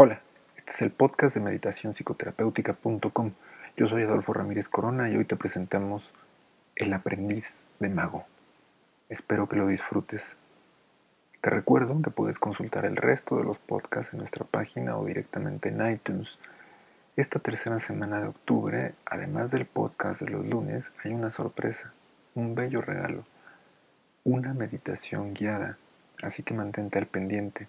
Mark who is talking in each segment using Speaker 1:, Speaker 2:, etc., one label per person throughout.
Speaker 1: Hola, este es el podcast de meditaciónpsicoterapéutica.com. Yo soy Adolfo Ramírez Corona y hoy te presentamos El aprendiz de mago. Espero que lo disfrutes. Te recuerdo que puedes consultar el resto de los podcasts en nuestra página o directamente en iTunes. Esta tercera semana de octubre, además del podcast de los lunes, hay una sorpresa, un bello regalo, una meditación guiada, así que mantente al pendiente.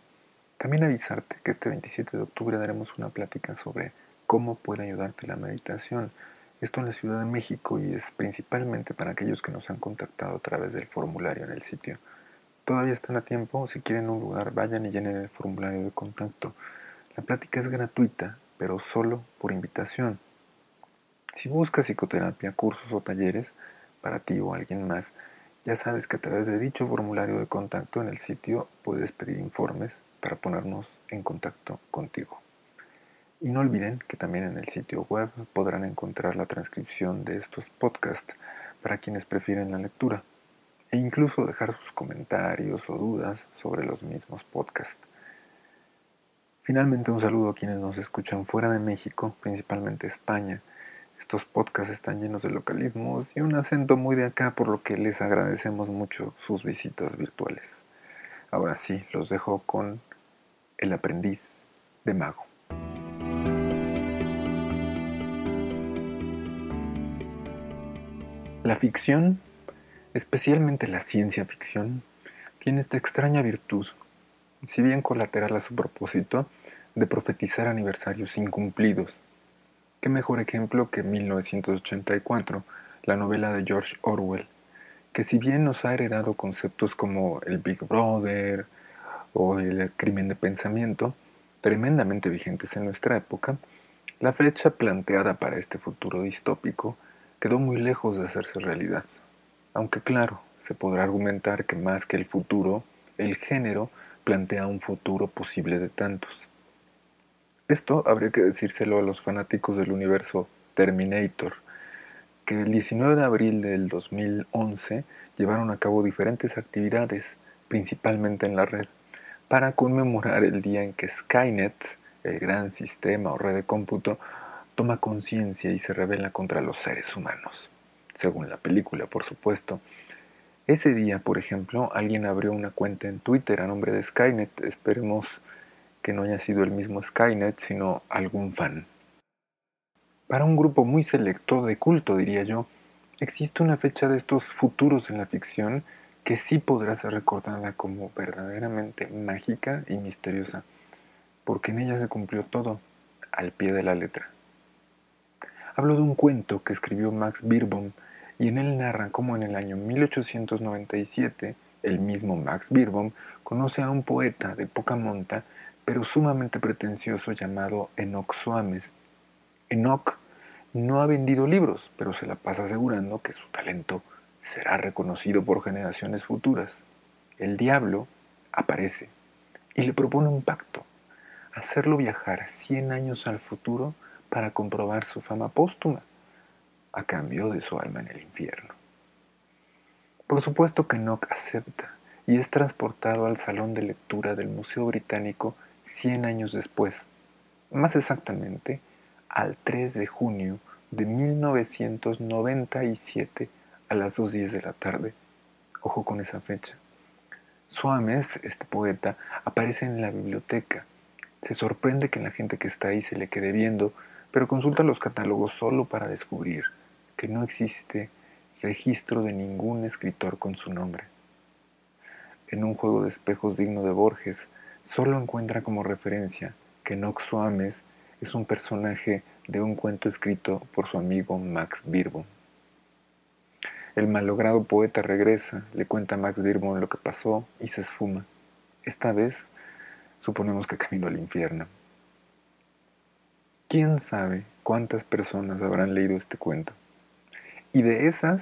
Speaker 1: También avisarte que este 27 de octubre daremos una plática sobre cómo puede ayudarte la meditación. Esto en la Ciudad de México y es principalmente para aquellos que nos han contactado a través del formulario en el sitio. Todavía están a tiempo, si quieren un lugar vayan y llenen el formulario de contacto. La plática es gratuita, pero solo por invitación. Si buscas psicoterapia, cursos o talleres, para ti o alguien más, ya sabes que a través de dicho formulario de contacto en el sitio puedes pedir informes para ponernos en contacto contigo. Y no olviden que también en el sitio web podrán encontrar la transcripción de estos podcasts para quienes prefieren la lectura e incluso dejar sus comentarios o dudas sobre los mismos podcasts. Finalmente un saludo a quienes nos escuchan fuera de México, principalmente España. Estos podcasts están llenos de localismos y un acento muy de acá, por lo que les agradecemos mucho sus visitas virtuales. Ahora sí, los dejo con el aprendiz de mago. La ficción, especialmente la ciencia ficción, tiene esta extraña virtud, si bien colateral a su propósito, de profetizar aniversarios incumplidos. ¿Qué mejor ejemplo que 1984, la novela de George Orwell, que si bien nos ha heredado conceptos como el Big Brother, o el crimen de pensamiento, tremendamente vigentes en nuestra época, la fecha planteada para este futuro distópico quedó muy lejos de hacerse realidad. Aunque claro, se podrá argumentar que más que el futuro, el género plantea un futuro posible de tantos. Esto habría que decírselo a los fanáticos del universo Terminator, que el 19 de abril del 2011 llevaron a cabo diferentes actividades, principalmente en la red, para conmemorar el día en que Skynet, el gran sistema o red de cómputo, toma conciencia y se revela contra los seres humanos. Según la película, por supuesto. Ese día, por ejemplo, alguien abrió una cuenta en Twitter a nombre de Skynet. Esperemos que no haya sido el mismo Skynet, sino algún fan. Para un grupo muy selecto de culto, diría yo, existe una fecha de estos futuros en la ficción que sí podrá ser recordada como verdaderamente mágica y misteriosa, porque en ella se cumplió todo al pie de la letra. Hablo de un cuento que escribió Max Beerbohm y en él narra cómo en el año 1897 el mismo Max Beerbohm conoce a un poeta de poca monta pero sumamente pretencioso llamado Enoch Soames. Enoch no ha vendido libros, pero se la pasa asegurando que su talento será reconocido por generaciones futuras. El diablo aparece y le propone un pacto, hacerlo viajar 100 años al futuro para comprobar su fama póstuma, a cambio de su alma en el infierno. Por supuesto que Nock acepta y es transportado al salón de lectura del Museo Británico 100 años después, más exactamente al 3 de junio de 1997 a las 2.10 de la tarde. Ojo con esa fecha. Suames, este poeta, aparece en la biblioteca. Se sorprende que la gente que está ahí se le quede viendo, pero consulta los catálogos solo para descubrir que no existe registro de ningún escritor con su nombre. En un juego de espejos digno de Borges, solo encuentra como referencia que Nox Suames es un personaje de un cuento escrito por su amigo Max Birbo. El malogrado poeta regresa, le cuenta a Max Birbon lo que pasó y se esfuma. Esta vez suponemos que camino al infierno. ¿Quién sabe cuántas personas habrán leído este cuento? Y de esas,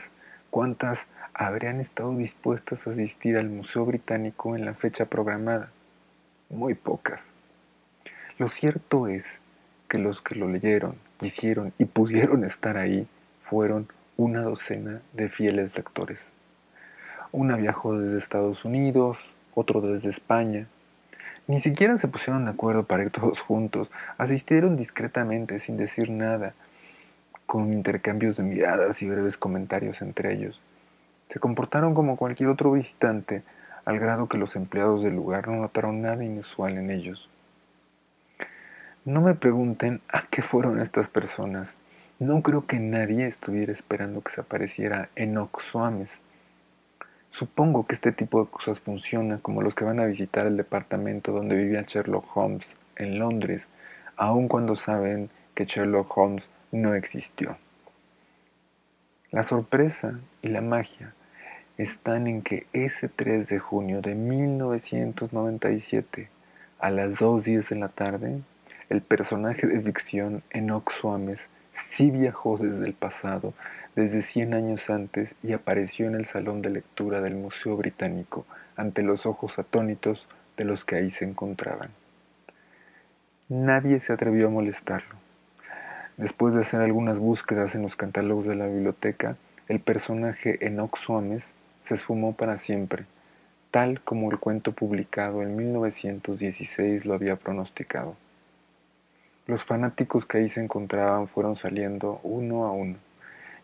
Speaker 1: ¿cuántas habrían estado dispuestas a asistir al Museo Británico en la fecha programada? Muy pocas. Lo cierto es que los que lo leyeron, quisieron y pudieron estar ahí fueron una docena de fieles lectores. Una viajó desde Estados Unidos, otro desde España. Ni siquiera se pusieron de acuerdo para ir todos juntos. Asistieron discretamente, sin decir nada, con intercambios de miradas y breves comentarios entre ellos. Se comportaron como cualquier otro visitante, al grado que los empleados del lugar no notaron nada inusual en ellos. No me pregunten a qué fueron estas personas. No creo que nadie estuviera esperando que se apareciera Enoch Soames. Supongo que este tipo de cosas funciona como los que van a visitar el departamento donde vivía Sherlock Holmes en Londres, aun cuando saben que Sherlock Holmes no existió. La sorpresa y la magia están en que ese 3 de junio de 1997, a las 2.10 de la tarde, el personaje de ficción Enoch Soames sí viajó desde el pasado, desde 100 años antes, y apareció en el salón de lectura del Museo Británico ante los ojos atónitos de los que ahí se encontraban. Nadie se atrevió a molestarlo. Después de hacer algunas búsquedas en los catálogos de la biblioteca, el personaje Enoch Soames se esfumó para siempre, tal como el cuento publicado en 1916 lo había pronosticado. Los fanáticos que ahí se encontraban fueron saliendo uno a uno,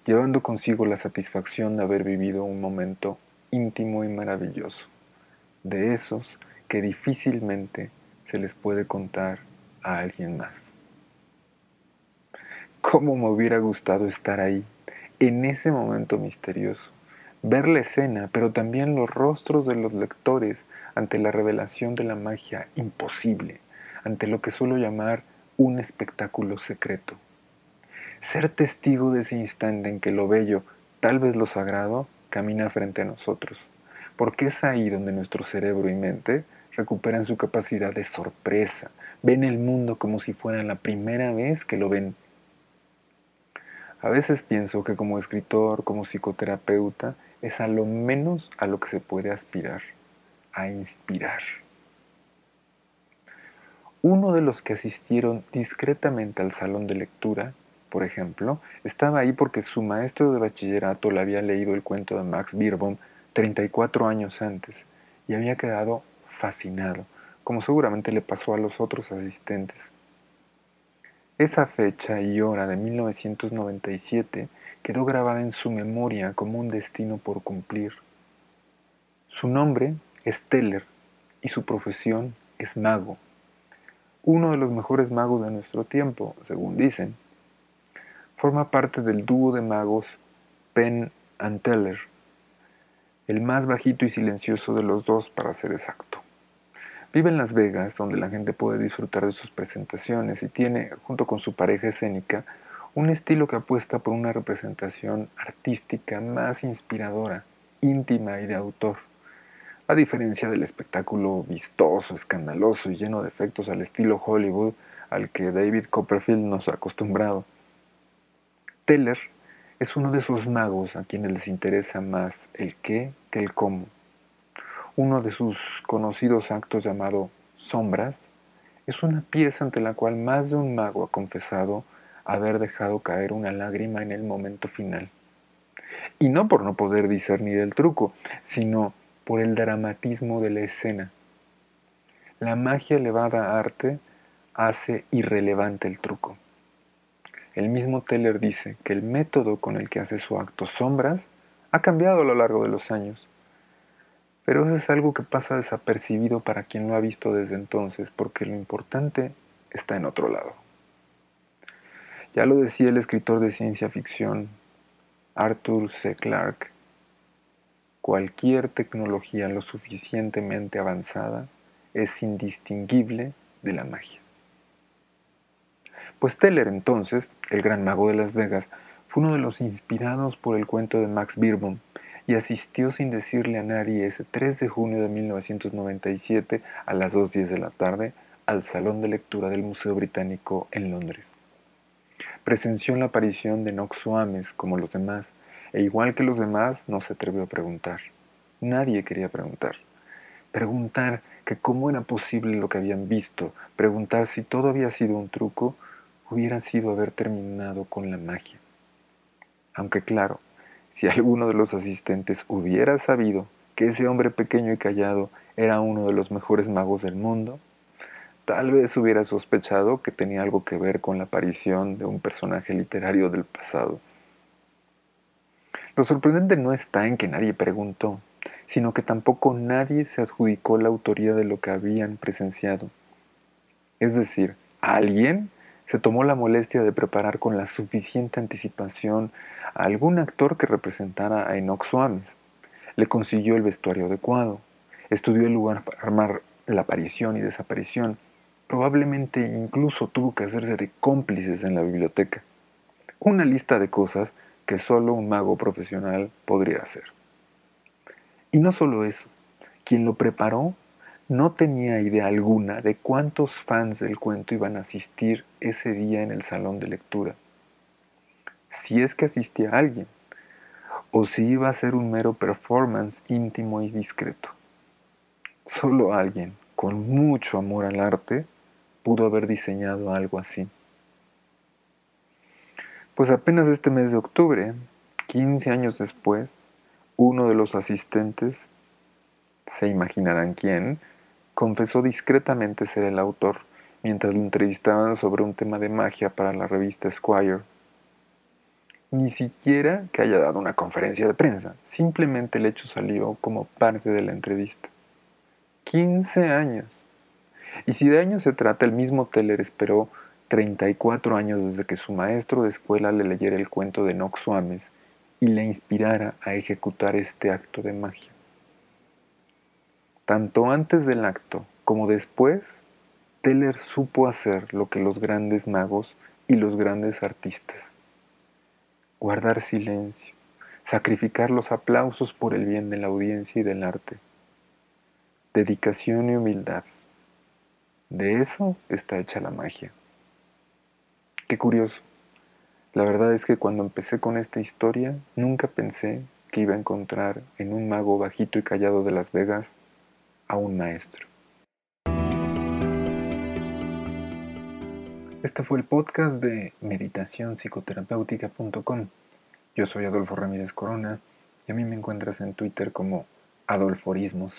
Speaker 1: llevando consigo la satisfacción de haber vivido un momento íntimo y maravilloso, de esos que difícilmente se les puede contar a alguien más. ¿Cómo me hubiera gustado estar ahí, en ese momento misterioso? ver la escena, pero también los rostros de los lectores ante la revelación de la magia imposible, ante lo que suelo llamar un espectáculo secreto. Ser testigo de ese instante en que lo bello, tal vez lo sagrado, camina frente a nosotros, porque es ahí donde nuestro cerebro y mente recuperan su capacidad de sorpresa, ven el mundo como si fuera la primera vez que lo ven. A veces pienso que como escritor, como psicoterapeuta, es a lo menos a lo que se puede aspirar, a inspirar. Uno de los que asistieron discretamente al salón de lectura, por ejemplo, estaba ahí porque su maestro de bachillerato le había leído el cuento de Max Beerbohm 34 años antes y había quedado fascinado, como seguramente le pasó a los otros asistentes. Esa fecha y hora de 1997 quedó grabada en su memoria como un destino por cumplir. Su nombre es Teller y su profesión es mago, uno de los mejores magos de nuestro tiempo, según dicen. Forma parte del dúo de magos Penn and Teller, el más bajito y silencioso de los dos para ser exacto. Vive en Las Vegas, donde la gente puede disfrutar de sus presentaciones y tiene, junto con su pareja escénica, un estilo que apuesta por una representación artística más inspiradora, íntima y de autor. A diferencia del espectáculo vistoso, escandaloso y lleno de efectos al estilo Hollywood al que David Copperfield nos ha acostumbrado. Teller es uno de esos magos a quienes les interesa más el qué que el cómo. Uno de sus conocidos actos llamado Sombras es una pieza ante la cual más de un mago ha confesado haber dejado caer una lágrima en el momento final. Y no por no poder discernir el truco, sino por el dramatismo de la escena. La magia elevada a arte hace irrelevante el truco. El mismo Teller dice que el método con el que hace su acto Sombras ha cambiado a lo largo de los años. Pero eso es algo que pasa desapercibido para quien lo ha visto desde entonces, porque lo importante está en otro lado. Ya lo decía el escritor de ciencia ficción Arthur C. Clarke, cualquier tecnología lo suficientemente avanzada es indistinguible de la magia. Pues Teller entonces, el gran mago de Las Vegas, fue uno de los inspirados por el cuento de Max Beerbohm y asistió sin decirle a nadie ese 3 de junio de 1997 a las 2.10 de la tarde al Salón de Lectura del Museo Británico en Londres presenció la aparición de Noxuames como los demás, e igual que los demás no se atrevió a preguntar. Nadie quería preguntar. Preguntar que cómo era posible lo que habían visto, preguntar si todo había sido un truco, hubiera sido haber terminado con la magia. Aunque claro, si alguno de los asistentes hubiera sabido que ese hombre pequeño y callado era uno de los mejores magos del mundo, tal vez hubiera sospechado que tenía algo que ver con la aparición de un personaje literario del pasado. Lo sorprendente no está en que nadie preguntó, sino que tampoco nadie se adjudicó la autoría de lo que habían presenciado. Es decir, alguien se tomó la molestia de preparar con la suficiente anticipación a algún actor que representara a Enoch Suárez. Le consiguió el vestuario adecuado, estudió el lugar para armar la aparición y desaparición, probablemente incluso tuvo que hacerse de cómplices en la biblioteca. Una lista de cosas que solo un mago profesional podría hacer. Y no solo eso, quien lo preparó no tenía idea alguna de cuántos fans del cuento iban a asistir ese día en el salón de lectura. Si es que asistía alguien, o si iba a ser un mero performance íntimo y discreto. Solo alguien con mucho amor al arte pudo haber diseñado algo así. Pues apenas este mes de octubre, 15 años después, uno de los asistentes, se imaginarán quién, confesó discretamente ser el autor mientras lo entrevistaban sobre un tema de magia para la revista Squire. Ni siquiera que haya dado una conferencia de prensa, simplemente el hecho salió como parte de la entrevista. 15 años. Y si de años se trata, el mismo Teller esperó 34 años desde que su maestro de escuela le leyera el cuento de Nox Suames y le inspirara a ejecutar este acto de magia. Tanto antes del acto como después, Teller supo hacer lo que los grandes magos y los grandes artistas. Guardar silencio, sacrificar los aplausos por el bien de la audiencia y del arte. Dedicación y humildad. De eso está hecha la magia. Qué curioso. La verdad es que cuando empecé con esta historia, nunca pensé que iba a encontrar en un mago bajito y callado de Las Vegas a un maestro. Este fue el podcast de meditacionpsicoterapéutica.com. Yo soy Adolfo Ramírez Corona y a mí me encuentras en Twitter como Adolforismos.